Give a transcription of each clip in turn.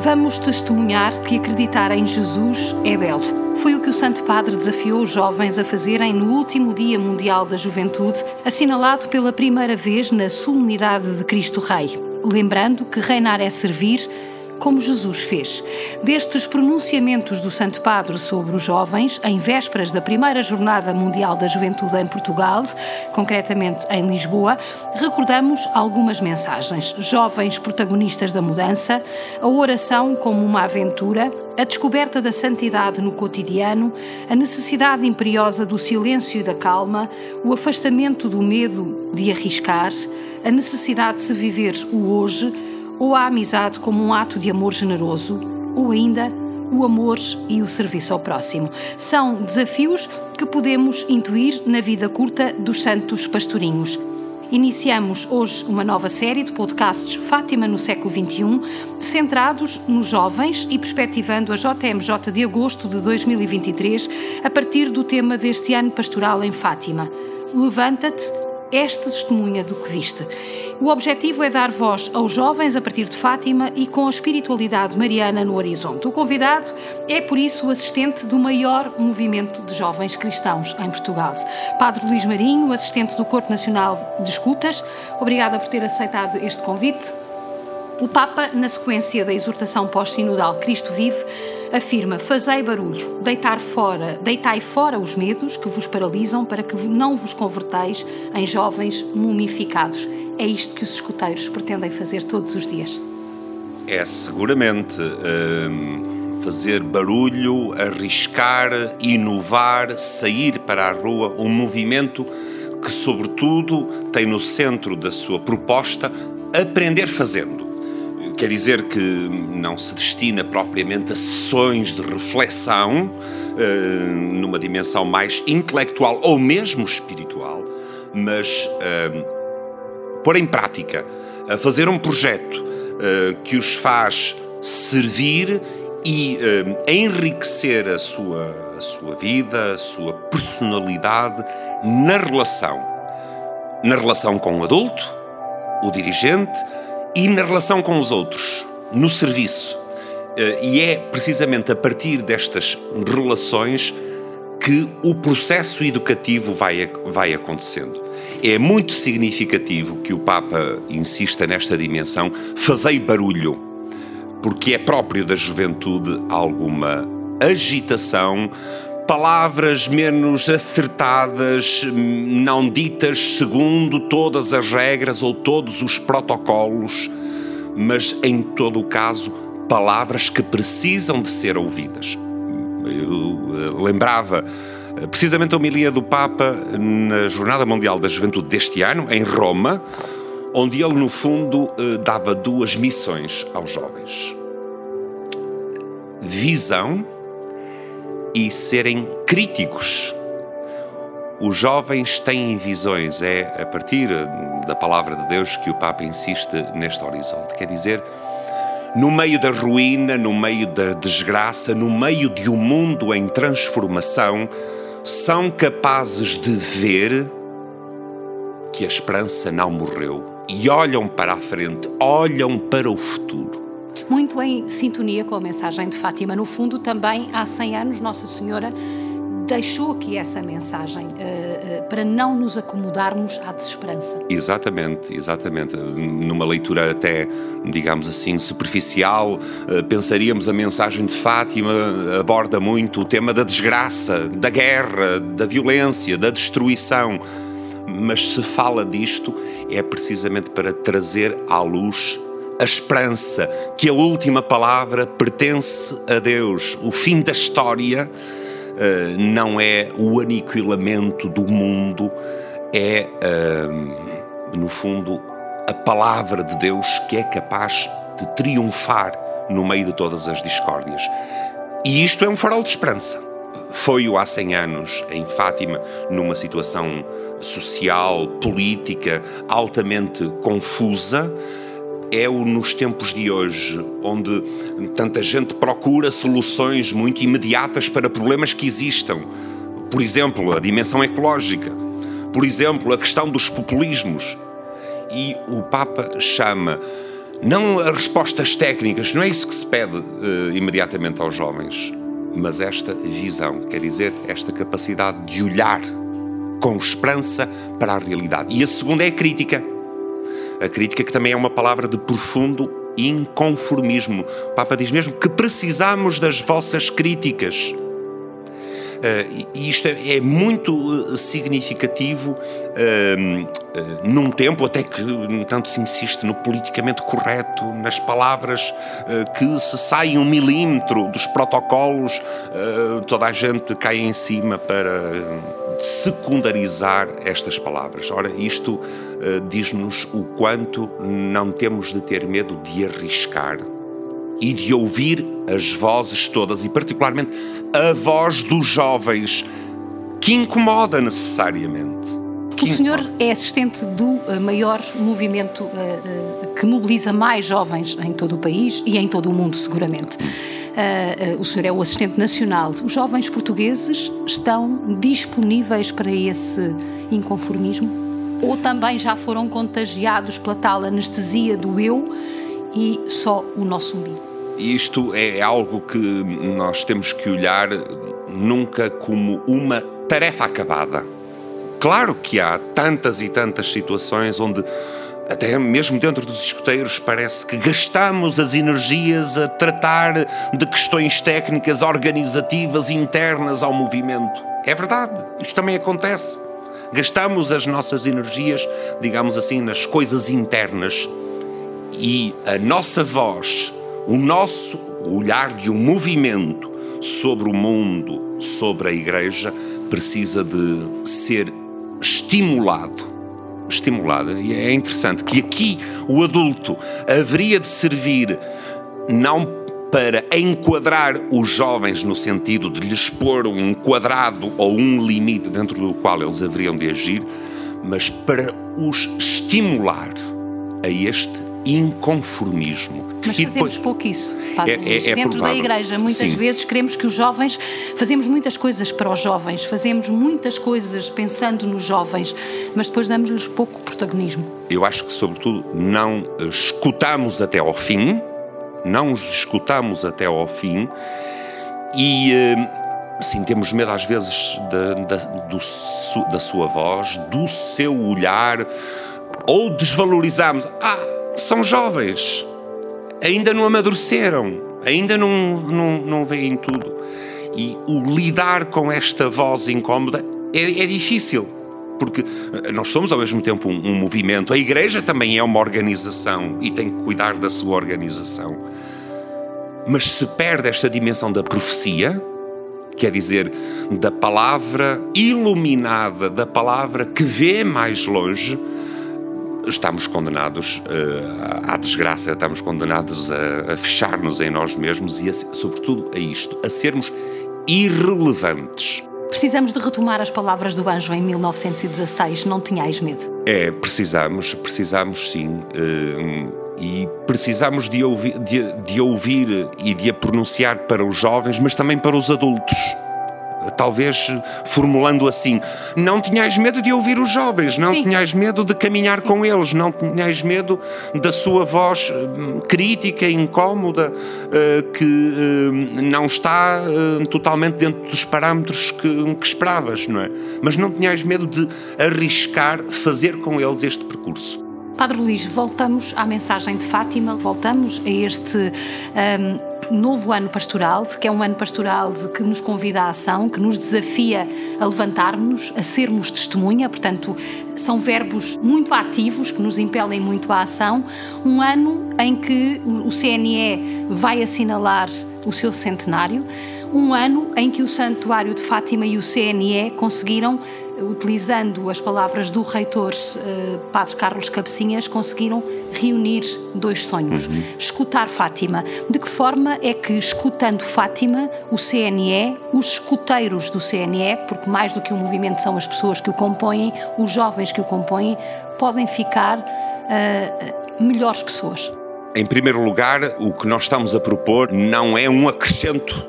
Vamos testemunhar que acreditar em Jesus é belo. Foi o que o Santo Padre desafiou os jovens a fazerem no último Dia Mundial da Juventude, assinalado pela primeira vez na solenidade de Cristo Rei. Lembrando que reinar é servir, como Jesus fez. Destes pronunciamentos do Santo Padre sobre os jovens, em vésperas da primeira Jornada Mundial da Juventude em Portugal, concretamente em Lisboa, recordamos algumas mensagens. Jovens protagonistas da mudança, a oração como uma aventura, a descoberta da santidade no cotidiano, a necessidade imperiosa do silêncio e da calma, o afastamento do medo de arriscar, a necessidade de se viver o hoje ou a amizade como um ato de amor generoso, ou ainda o amor e o serviço ao próximo. São desafios que podemos intuir na vida curta dos santos pastorinhos. Iniciamos hoje uma nova série de podcasts Fátima no século XXI, centrados nos jovens e perspectivando a JMJ de agosto de 2023 a partir do tema deste ano pastoral em Fátima. Levanta-te, és testemunha do que viste. O objetivo é dar voz aos jovens a partir de Fátima e com a espiritualidade mariana no horizonte. O convidado é, por isso, o assistente do maior movimento de jovens cristãos em Portugal. Padre Luís Marinho, assistente do Corpo Nacional de Escutas, obrigada por ter aceitado este convite. O Papa, na sequência da exortação pós-sinodal Cristo Vive, afirma: Fazei barulho, deitar fora, deitai fora os medos que vos paralisam para que não vos converteis em jovens mumificados. É isto que os escuteiros pretendem fazer todos os dias. É seguramente hum, fazer barulho, arriscar, inovar, sair para a rua, um movimento que, sobretudo, tem no centro da sua proposta aprender fazendo. Quer dizer que não se destina propriamente a sessões de reflexão uh, numa dimensão mais intelectual ou mesmo espiritual, mas uh, pôr em prática, a fazer um projeto uh, que os faz servir e enriquecer a sua, a sua vida, a sua personalidade na relação. Na relação com o adulto, o dirigente, e na relação com os outros, no serviço. Eh, e é precisamente a partir destas relações que o processo educativo vai, vai acontecendo. É muito significativo que o Papa insista nesta dimensão, fazei barulho, porque é próprio da juventude alguma agitação, palavras menos acertadas, não ditas segundo todas as regras ou todos os protocolos, mas em todo o caso, palavras que precisam de ser ouvidas. Eu eh, lembrava eh, precisamente a homilia do Papa na Jornada Mundial da Juventude deste ano, em Roma, onde ele, no fundo, eh, dava duas missões aos jovens: visão e serem críticos. Os jovens têm visões, é a partir da palavra de Deus que o Papa insiste neste horizonte. Quer dizer, no meio da ruína, no meio da desgraça, no meio de um mundo em transformação, são capazes de ver que a esperança não morreu e olham para a frente, olham para o futuro muito em sintonia com a mensagem de Fátima. No fundo, também há 100 anos, Nossa Senhora deixou aqui essa mensagem uh, uh, para não nos acomodarmos à desesperança. Exatamente, exatamente. Numa leitura até, digamos assim, superficial, uh, pensaríamos a mensagem de Fátima aborda muito o tema da desgraça, da guerra, da violência, da destruição. Mas se fala disto é precisamente para trazer à luz a esperança que a última palavra pertence a Deus. O fim da história uh, não é o aniquilamento do mundo, é, uh, no fundo, a palavra de Deus que é capaz de triunfar no meio de todas as discórdias. E isto é um farol de esperança. Foi-o há 100 anos em Fátima, numa situação social, política altamente confusa é-o nos tempos de hoje, onde tanta gente procura soluções muito imediatas para problemas que existam. Por exemplo, a dimensão ecológica. Por exemplo, a questão dos populismos. E o Papa chama Não as respostas técnicas, não é isso que se pede uh, imediatamente aos jovens, mas esta visão, quer dizer, esta capacidade de olhar com esperança para a realidade. E a segunda é a crítica. A crítica que também é uma palavra de profundo inconformismo. O Papa diz mesmo que precisamos das vossas críticas. Uh, e isto é, é muito eh, significativo uh, uh, num tempo até que tanto se insiste no politicamente correto, nas palavras que se saem um milímetro dos protocolos, toda a gente cai em cima para secundarizar estas palavras. Ora, isto diz-nos o quanto não temos de ter medo de arriscar e de ouvir as vozes todas, e particularmente a voz dos jovens, que incomoda necessariamente. o senhor é assistente do eh, maior movimento uh, uh, que mobiliza mais jovens em todo o país e em todo o mundo, seguramente. Uh, o senhor é o assistente nacional. Os jovens portugueses estão disponíveis para esse inconformismo? Ou também já foram contagiados pela tal anestesia do eu e só o nosso umbigo? Isto é algo que nós temos que olhar nunca como uma tarefa acabada. Claro que há tantas e tantas situações onde, até mesmo dentro dos escuteiros, parece que gastamos as energias a tratar de questões técnicas, organizativas, internas ao movimento. É verdade, isto também acontece. Gastamos as nossas energias, digamos assim, nas coisas internas e a nossa voz o nosso olhar de um movimento sobre o mundo, sobre a Igreja, precisa de ser estimulado. Estimulado. E é interessante que aqui o adulto haveria de servir não para enquadrar os jovens no sentido de lhes pôr um quadrado ou um limite dentro do qual eles haveriam de agir, mas para os estimular a este inconformismo. Mas fazemos depois, pouco isso, Padre é, é, é Dentro da Igreja, muitas Sim. vezes queremos que os jovens, fazemos muitas coisas para os jovens, fazemos muitas coisas pensando nos jovens, mas depois damos-lhes pouco protagonismo. Eu acho que, sobretudo, não escutamos até ao fim, não os escutamos até ao fim e. Uh, Sim, temos medo às vezes da, da, do, da sua voz, do seu olhar, ou desvalorizamos. Ah, são jovens, ainda não amadureceram, ainda não, não, não veem tudo. E o lidar com esta voz incómoda é, é difícil, porque eh, nós somos ao mesmo tempo um, um, movimento, a Igreja também é uma organização e tem que cuidar da sua organização. Mas se perde esta dimensão da profecia, quer dizer, da palavra iluminada, da palavra que vê mais longe, estamos condenados uh, à desgraça, estamos condenados a, a fechar-nos em nós mesmos e, a, sobretudo, a isto, a sermos irrelevantes. Precisamos de retomar as palavras do anjo em 1916, não tinhais medo. É, precisamos, precisamos sim. Uh, e precisamos de ouvir, de, de ouvir e de a pronunciar para os jovens, mas também para os adultos talvez formulando assim: não tinhais medo de ouvir os jovens, não Sim. tinhais medo de caminhar Sim. com eles, não tinhais medo da sua voz hum, crítica, incómoda, uh, que uh, não está totalmente dentro dos parâmetros que, que esperavas, não é? Mas não tinhais medo de arriscar fazer com eles este percurso. Padre Luís, voltamos à mensagem de Fátima, voltamos a este um, novo ano pastoral, que é um ano pastoral que nos convida à ação, que nos desafia a levantar-nos, a sermos testemunha, portanto, são verbos muito ativos que nos impelem muito à ação. Um ano em que o CNE vai assinalar o seu centenário um ano em que o Santuário de Fátima e o CNE conseguiram, utilizando as palavras do reitor eh, Padre Carlos Cabecinhas, conseguiram reunir dois sonhos. Uhum. Escutar Fátima. De que forma é que, escutando Fátima, o CNE, os escuteiros do CNE, porque mais do que o movimento são as pessoas que o compõem, os jovens que o compõem, podem ficar uh, melhores pessoas? Em primeiro lugar, o que nós estamos a propor não é um acrescento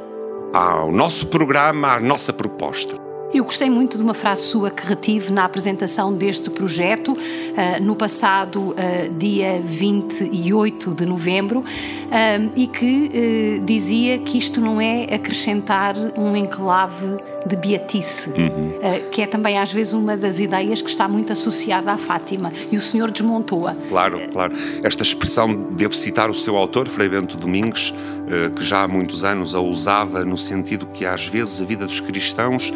ao nosso programa, à nossa proposta. Eu gostei muito de uma frase sua que retive na apresentação deste projeto, uh, no passado uh, dia 28 de novembro, uh, e que dizia que isto não é acrescentar um enclave de beatice, uhum. que é também às vezes uma das ideias que está muito associada à Fátima, e o senhor desmontou-a. Claro, claro. Esta expressão, devo citar o seu autor, Frei Bento Domingues, que já há muitos anos a usava no sentido que às vezes a vida dos cristãos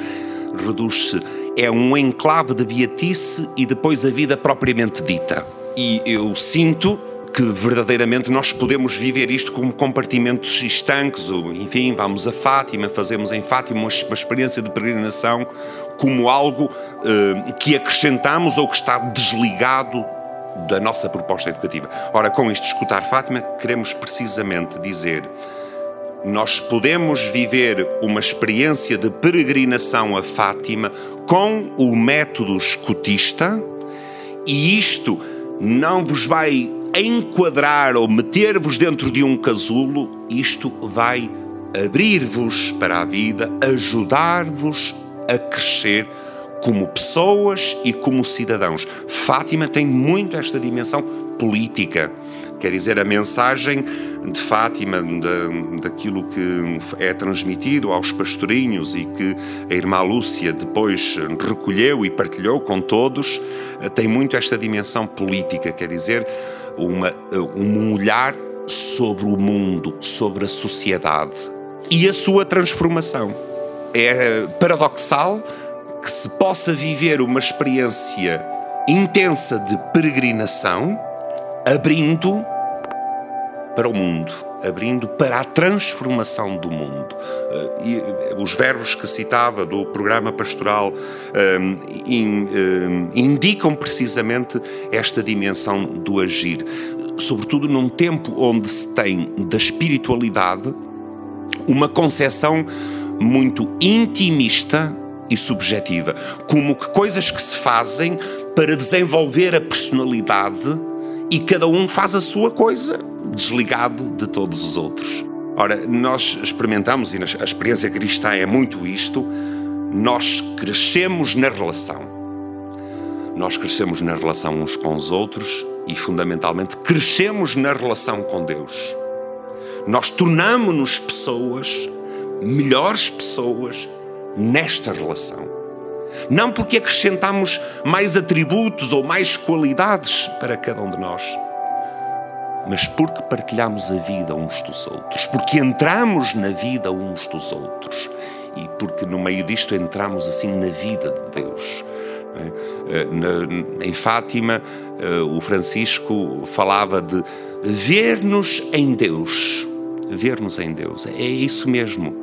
reduz-se. É um enclave de beatice e depois a vida propriamente dita. E eu sinto que verdadeiramente nós podemos viver isto como compartimentos estanques, ou, enfim, vamos a Fátima, fazemos em Fátima uma, uma experiência de peregrinação como algo uh, que acrescentamos ou que está desligado da nossa proposta educativa. Ora, com isto, escutar Fátima, queremos precisamente dizer nós podemos viver uma experiência de peregrinação a Fátima com o método escutista e isto não vos vai enquadrar ou meter-vos dentro de um casulo, isto vai abrir-vos para a vida, ajudar-vos a crescer como pessoas e como cidadãos. Fátima tem muito esta dimensão política. Quer dizer, a mensagem de Fátima, da, daquilo que é transmitido aos pastorinhos e que a irmã Lúcia depois recolheu e partilhou com todos, tem muito esta dimensão política, quer dizer, uma, eh, um olhar sobre o mundo, sobre a sociedade e a sua transformação. É paradoxal que se possa viver uma experiência intensa de peregrinação, abrindo para o mundo, abrindo para a transformação do mundo. Eh, e eh, os verbos que citava do programa pastoral in, um, indicam precisamente esta dimensão do agir, sobretudo num tempo onde se tem da espiritualidade uma concepção muito intimista e subjetiva, como que coisas que se fazem para desenvolver a personalidade e cada um faz a sua coisa desligado de todos os outros. Ora, nós experimentamos, e a experiência cristã é muito isto, nós crescemos na relação. Nós crescemos na relação uns com os outros e, fundamentalmente, crescemos na relação com Deus. Nós tornamos-nos pessoas, melhores pessoas, nesta relação. Não porque acrescentamos mais atributos ou mais qualidades para cada um de nós mas porque partilhamos a vida uns dos outros, porque entramos na vida uns dos outros e porque no meio disto entramos assim na vida de Deus. É? Eh, em Fátima, eh, o Francisco falava de ver-nos em Deus. Ver-nos em Deus. É isso mesmo.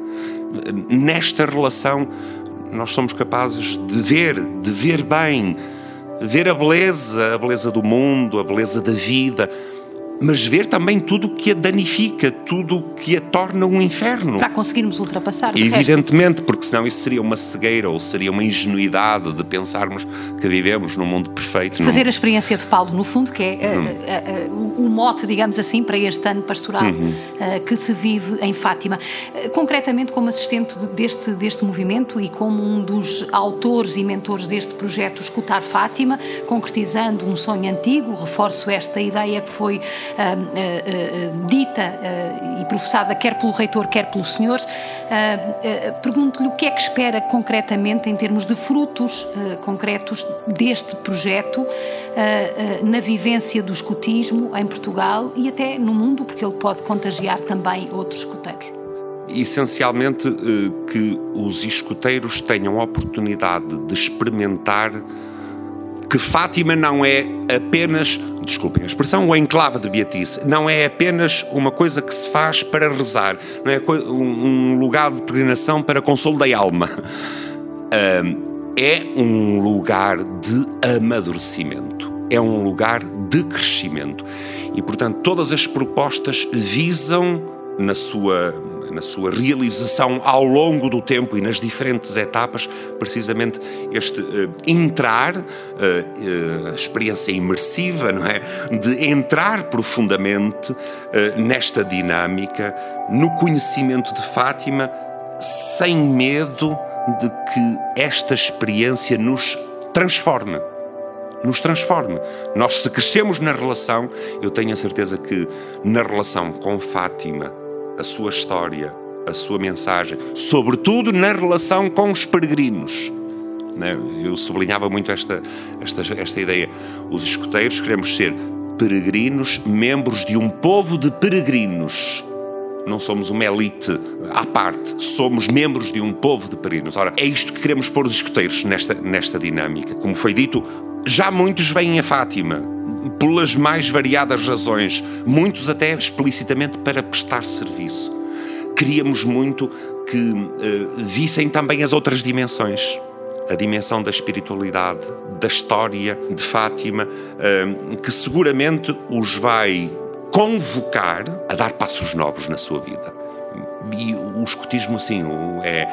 Nesta relação, nós somos capazes de ver, de ver bem, ver a beleza, a beleza do mundo, a beleza da vida mas ver também tudo o que a danifica, tudo o que a torna um inferno. Para conseguirmos ultrapassar. Evidentemente, porque senão isso seria uma cegueira ou seria uma ingenuidade de pensarmos que vivemos num mundo perfeito. Fazer a experiência de Paulo, no fundo, que é uh, uh, uh, o mote, digamos assim, para este ano pastoral uhum. que se vive em Fátima. concretamente, como assistente deste, deste movimento e como um dos autores e mentores deste projeto Escutar Fátima, concretizando um sonho antigo, reforço esta ideia que foi dita e professada quer pelo reitor, quer pelos senhores. Pergunto-lhe o que é que espera concretamente em termos de frutos concretos deste projeto na vivência do escutismo em Portugal e até no mundo, porque ele pode contagiar também outros escuteiros essencialmente que os escuteiros tenham a oportunidade de experimentar que Fátima não é apenas, desculpem a expressão, o enclave de Beatice, não é apenas uma coisa que se faz para rezar, não é um lugar de peregrinação para consolo da alma. É um lugar de amadurecimento, é um lugar de crescimento. E, portanto, todas as propostas visam, na sua na sua realização ao longo do tempo e nas diferentes etapas, precisamente este uh, entrar, uh, uh, experiência imersiva, não é? De entrar profundamente nesta dinâmica, no conhecimento de Fátima, sem medo de que esta experiência nos transforme. Nos transforme. Nós, se crescemos na relação, eu tenho a certeza que na relação com Fátima, a sua história, a sua mensagem, sobretudo na relação com os peregrinos. Né? Eu sublinhava muito esta, esta, esta ideia. Os escuteiros queremos ser peregrinos, membros de um povo de peregrinos. Não somos uma elite à parte, somos membros de um povo de peregrinos. Ora, é isto que queremos pôr os escuteiros nesta, nesta dinâmica. Como foi dito, já muitos vêm a Fátima, pelas mais variadas razões, muitos até explicitamente para prestar serviço. Queríamos muito que uh, vissem também as outras dimensões a dimensão da espiritualidade, da história de Fátima, hum, que seguramente os vai convocar a dar passos novos na sua vida. E o escotismo, sim, é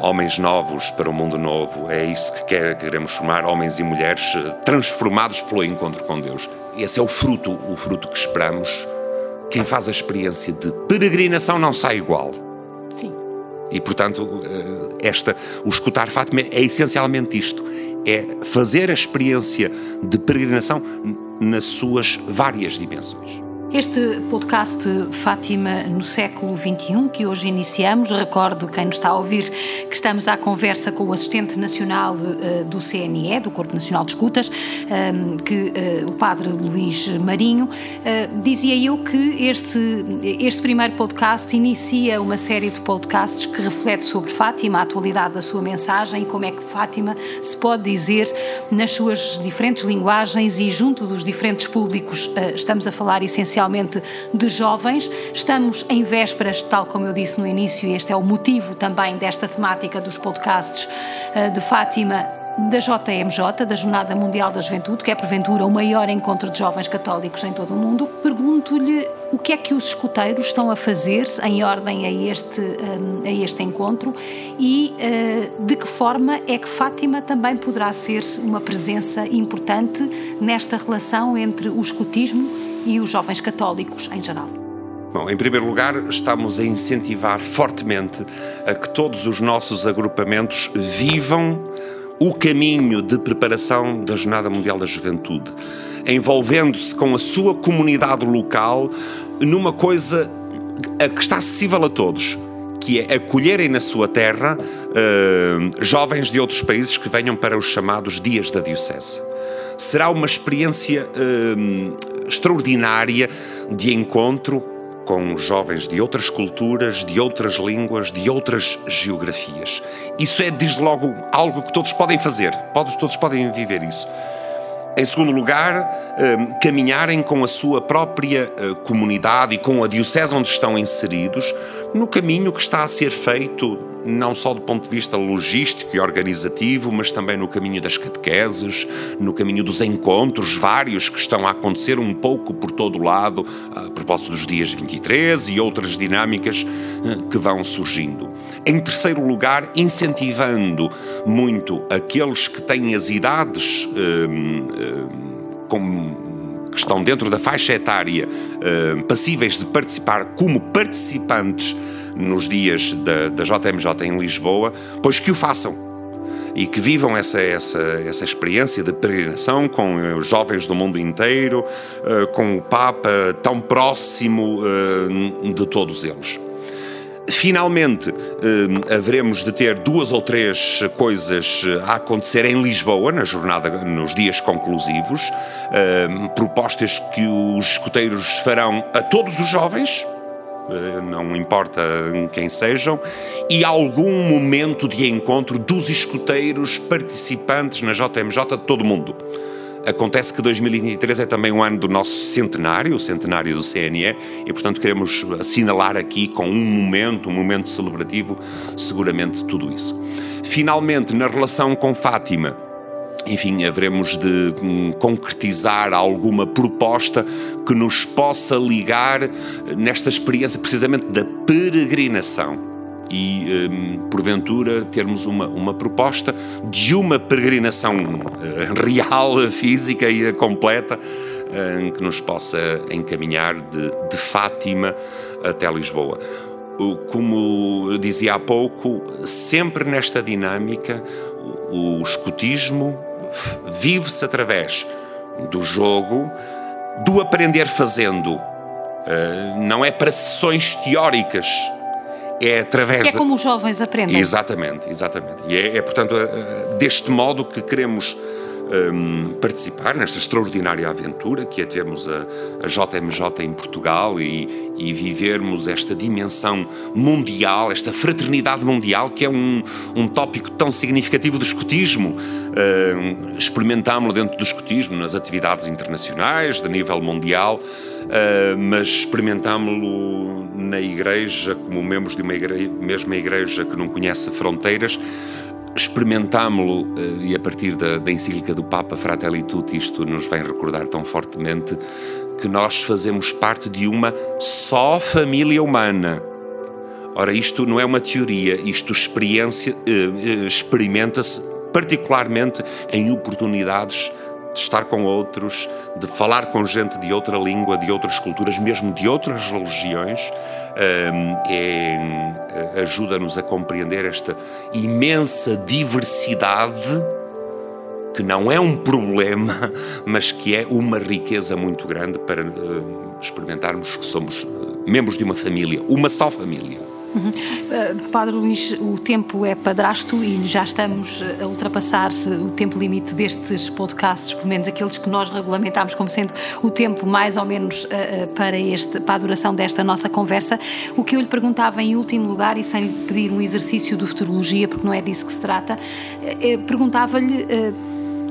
homens novos para um mundo novo, é isso que queremos formar, homens e mulheres eh, transformados pelo encontro com Deus. Esse é o fruto, o fruto que esperamos. Quem faz a experiência de peregrinação não sai igual e, portanto, eh, esta, o escutar Fátima é essencialmente isto: é fazer a experiência de peregrinação nas suas várias dimensões. Este podcast Fátima no século XXI, que hoje iniciamos, recordo quem nos está a ouvir que estamos à conversa com o assistente nacional uh, do CNE, do Corpo Nacional de Escutas, ehm, que uh, o padre Luís Marinho. Uh, dizia eu que este, este primeiro podcast inicia uma série de podcasts que reflete sobre Fátima, a atualidade da sua mensagem e como é que Fátima se pode dizer nas suas diferentes linguagens e junto dos diferentes públicos. estamos a falar essencialmente especialmente de jovens. Estamos em vésperas, tal como eu disse no início, e este é o motivo também desta temática dos podcasts eh, de Fátima da JMJ, da Jornada Mundial da Juventude, que é porventura o maior encontro de jovens católicos em todo o mundo. Pergunto-lhe o que é que os escuteiros estão a fazer em ordem a este, eh, a este encontro e eh, de que forma é que Fátima também poderá ser uma presença importante nesta relação entre o escutismo e os jovens católicos em geral? Bom, em primeiro lugar, estamos a incentivar fortemente a que todos os nossos agrupamentos vivam o caminho de preparação da Jornada Mundial da Juventude, envolvendo-se com a sua comunidade local numa coisa que está acessível a todos, que é acolherem na sua terra uh, jovens de outros países que venham para os chamados Dias da Diocese. Será uma experiência uh, extraordinária de encontro com jovens de outras culturas, de outras línguas, de outras geografias. Isso é, desde logo, algo que todos podem fazer, todos podem viver isso. Em segundo lugar, hum, caminharem com a sua própria eh, comunidade e com a diocese onde estão inseridos no caminho que está a ser feito não só do ponto de vista logístico e organizativo, mas também no caminho das catequeses, no caminho dos encontros vários que estão a acontecer um pouco por todo o lado, a propósito dos dias 23 e outras dinâmicas eh, que vão surgindo. Em terceiro lugar, incentivando muito aqueles que têm as idades hum, hum, que estão dentro da faixa etária hum, passíveis de participar como participantes nos dias da, da JMJ em Lisboa, pois que o façam e que vivam essa, essa, essa experiência de peregrinação com uh, jovens do mundo inteiro, uh, com o Papa tão próximo uh, de todos eles. Finalmente, haveremos de ter duas ou três coisas a acontecer em Lisboa, na jornada, nos dias conclusivos, propostas que os escuteiros farão a todos os jovens, eh, não importa quem sejam, e algum momento de encontro dos escuteiros participantes na JMJ de todo o mundo. Acontece que 2023 é também um ano do nosso centenário, o centenário do CNE, e portanto queremos assinalar aqui com um momento, um momento celebrativo, seguramente tudo isso. Finalmente, na relação com Fátima, enfim, haveremos de hum, concretizar alguma proposta que nos possa ligar nesta experiência precisamente da peregrinação e, um, porventura, termos uma, uma proposta de uma peregrinação uh, real, física e completa uh, que nos possa encaminhar de, de Fátima até Lisboa. como dizia há pouco, sempre nesta dinâmica, o escutismo vive-se através do jogo, do aprender fazendo. Uh, não é para sessões teóricas, é através. Que é como os jovens aprendem. Exatamente, exatamente. E é, é portanto, deste modo que queremos um, participar nesta extraordinária aventura que é termos a, a JMJ em Portugal e, e, vivermos esta dimensão mundial, esta fraternidade mundial, que é um, um tópico tão significativo do escotismo. Um, experimentámos-lo dentro do escotismo nas atividades internacionais, de nível mundial, uh, mas experimentámos-lo na igreja, como membros de uma igreja, mesma igreja que não conhece fronteiras experimentámo-lo eh, e a partir da, da encíclica do Papa Fratelli Tutti isto nos vem recordar tão fortemente que nós fazemos parte de uma só família humana. Ora, isto não é uma teoria, isto eh, eh, experimenta-se particularmente em oportunidades de estar com outros, de falar com gente de outra língua, de outras culturas, mesmo de outras religiões, é, ajuda-nos a compreender esta imensa diversidade que não é um problema, mas que é uma riqueza muito grande para experimentarmos que somos eh, membros de uma família, uma só família. Uhum. Uh, Padre Luís, o tempo é padrasto e já estamos a ultrapassar o tempo limite destes podcasts, pelo menos aqueles que nós regulamentámos como sendo o tempo mais ou menos uh, uh, para, este, para a duração desta nossa conversa. O que eu lhe perguntava em último lugar, e sem lhe pedir um exercício de futurologia, porque não é disso que se trata, perguntava-lhe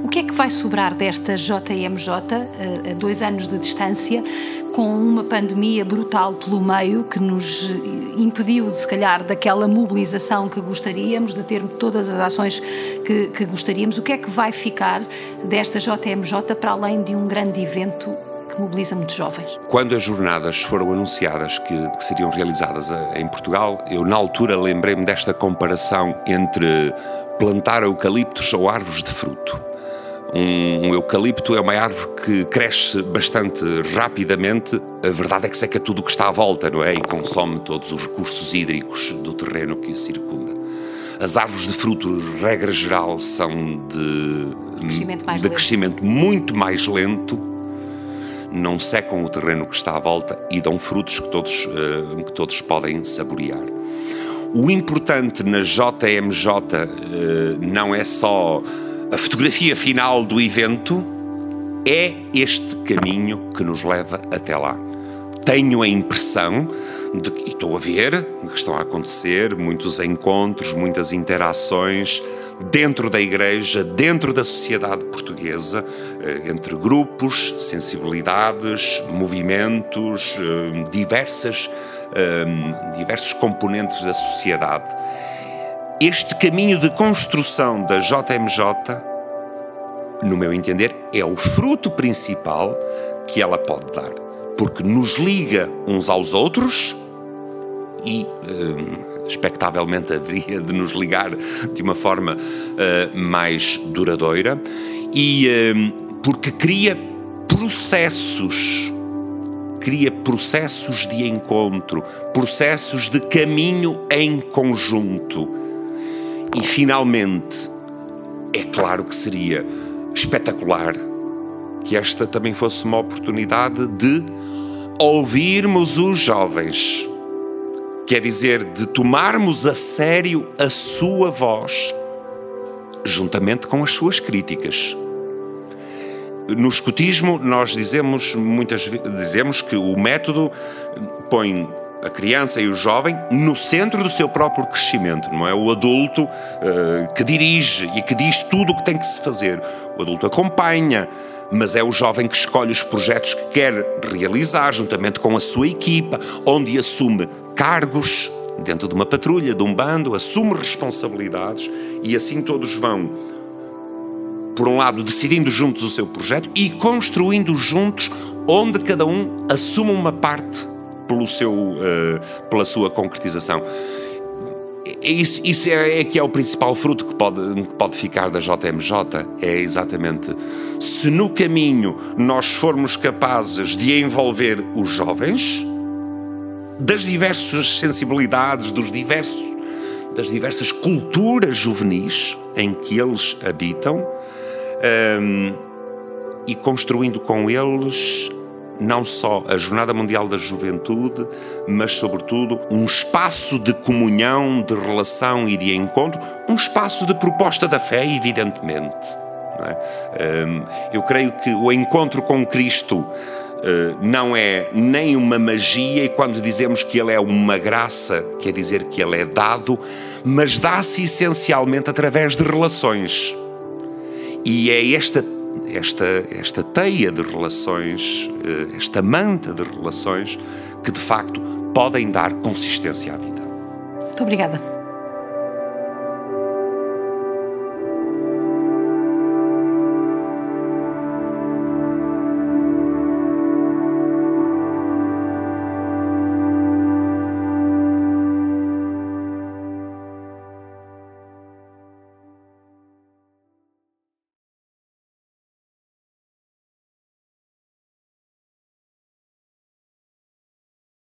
o que é que vai sobrar desta JMJ a dois anos de distância, com uma pandemia brutal pelo meio que nos impediu, se calhar, daquela mobilização que gostaríamos, de ter todas as ações que, que gostaríamos? O que é que vai ficar desta JMJ para além de um grande evento que mobiliza muitos jovens. Quando as jornadas foram anunciadas que, que seriam realizadas em Portugal, eu na altura lembrei-me desta comparação entre plantar eucaliptos ou árvores de fruto. Um, um, eucalipto é uma árvore que cresce bastante rapidamente. A verdade é que seca tudo o que está à volta, não é? E consome todos os recursos hídricos do terreno que o circunda. As árvores de frutos, regra geral, são de crescimento, de crescimento muito mais lento, não secam o terreno que está à volta e dão frutos que todos, uh, que todos podem saborear. O importante na JMJ uh, eh, não é só a fotografia final do evento é este caminho que nos leva até lá. Tenho a impressão de que, estou a ver que estão a acontecer muitos encontros, muitas interações dentro da igreja, dentro da sociedade portuguesa, eh, entre grupos, sensibilidades, movimentos, eh, diversas, eh, diversos componentes da sociedade este caminho de construção da JMJ, no meu entender, é o fruto principal que ela pode dar, porque nos liga uns aos outros e, hum, expectavelmente, haveria de nos ligar de uma forma uh, mais duradoura e hum, porque cria processos cria processos de encontro, processos de caminho em conjunto e finalmente, é claro que seria espetacular que esta também fosse uma oportunidade de ouvirmos os jovens. Quer dizer, de tomarmos a sério a sua voz, juntamente com as suas críticas. No escutismo, nós dizemos muitas vezes dizemos que o método põe a criança e o jovem no centro do seu próprio crescimento, não é o adulto uh, que dirige e que diz tudo o que tem que se fazer. O adulto acompanha, mas é o jovem que escolhe os projetos que quer realizar juntamente com a sua equipa, onde assume cargos dentro de uma patrulha, de um bando, assume responsabilidades e assim todos vão por um lado, decidindo juntos o seu projeto e construindo juntos, onde cada um assume uma parte pelo seu, uh, pela sua concretização. Isso, isso é, é, que é o principal fruto que pode, que pode ficar da JMJ. É exatamente se no caminho nós formos capazes de envolver os jovens, das diversas sensibilidades, dos diversos, das diversas culturas juvenis em que eles habitam um, e construindo com eles não só a Jornada Mundial da Juventude, mas, sobretudo, um espaço de comunhão, de relação e de encontro, um espaço de proposta da fé, evidentemente. É? Um, eu creio que o encontro com Cristo Uh, não é nem uma magia, e quando dizemos que Ele é uma graça, quer dizer que Ele é dado, mas dá-se essencialmente através de relações. E é esta esta, esta teia de relações, eh, esta manta de relações que de facto podem dar consistência à vida. Muito obrigada.